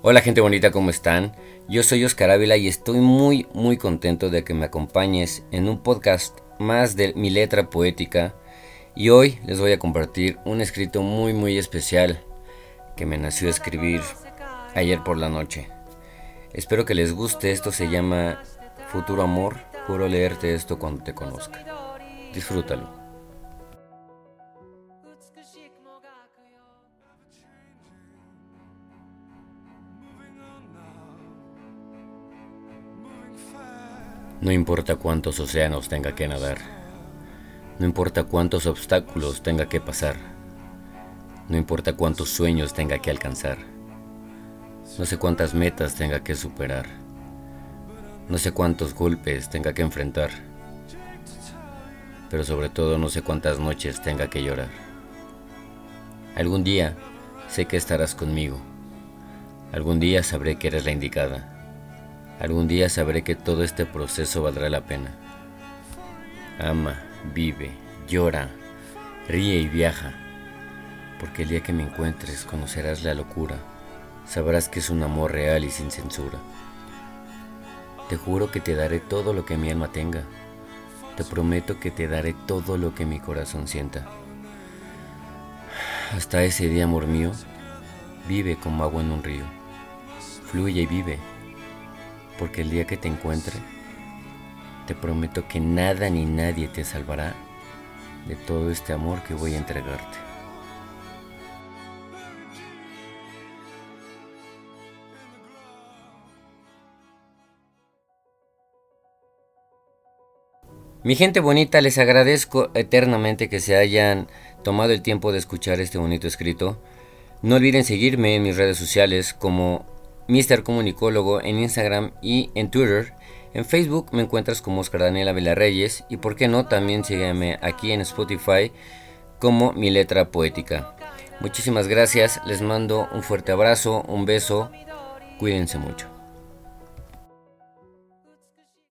Hola gente bonita, ¿cómo están? Yo soy Oscar Ávila y estoy muy muy contento de que me acompañes en un podcast más de mi letra poética y hoy les voy a compartir un escrito muy muy especial que me nació escribir ayer por la noche. Espero que les guste, esto se llama Futuro Amor, juro leerte esto cuando te conozca. Disfrútalo. No importa cuántos océanos tenga que nadar, no importa cuántos obstáculos tenga que pasar, no importa cuántos sueños tenga que alcanzar, no sé cuántas metas tenga que superar, no sé cuántos golpes tenga que enfrentar, pero sobre todo no sé cuántas noches tenga que llorar. Algún día sé que estarás conmigo, algún día sabré que eres la indicada Algún día sabré que todo este proceso valdrá la pena. Ama, vive, llora, ríe y viaja, porque el día que me encuentres conocerás la locura, sabrás que es un amor real y sin censura. Te juro que te daré todo lo que mi alma tenga, te prometo que te daré todo lo que mi corazón sienta. Hasta ese día, amor mío, vive como agua en un río, fluye y vive porque el día que te encuentre, te prometo que nada ni nadie te salvará de todo este amor que voy a entregarte. Mi gente bonita, les agradezco eternamente que se hayan tomado el tiempo de escuchar este bonito escrito. No olviden seguirme en mis redes sociales como Mr. Comunicólogo en Instagram y en Twitter. En Facebook me encuentras como Oscar Daniela Villarreyes y por qué no también sígueme aquí en Spotify como mi letra poética. Muchísimas gracias, les mando un fuerte abrazo, un beso, cuídense mucho.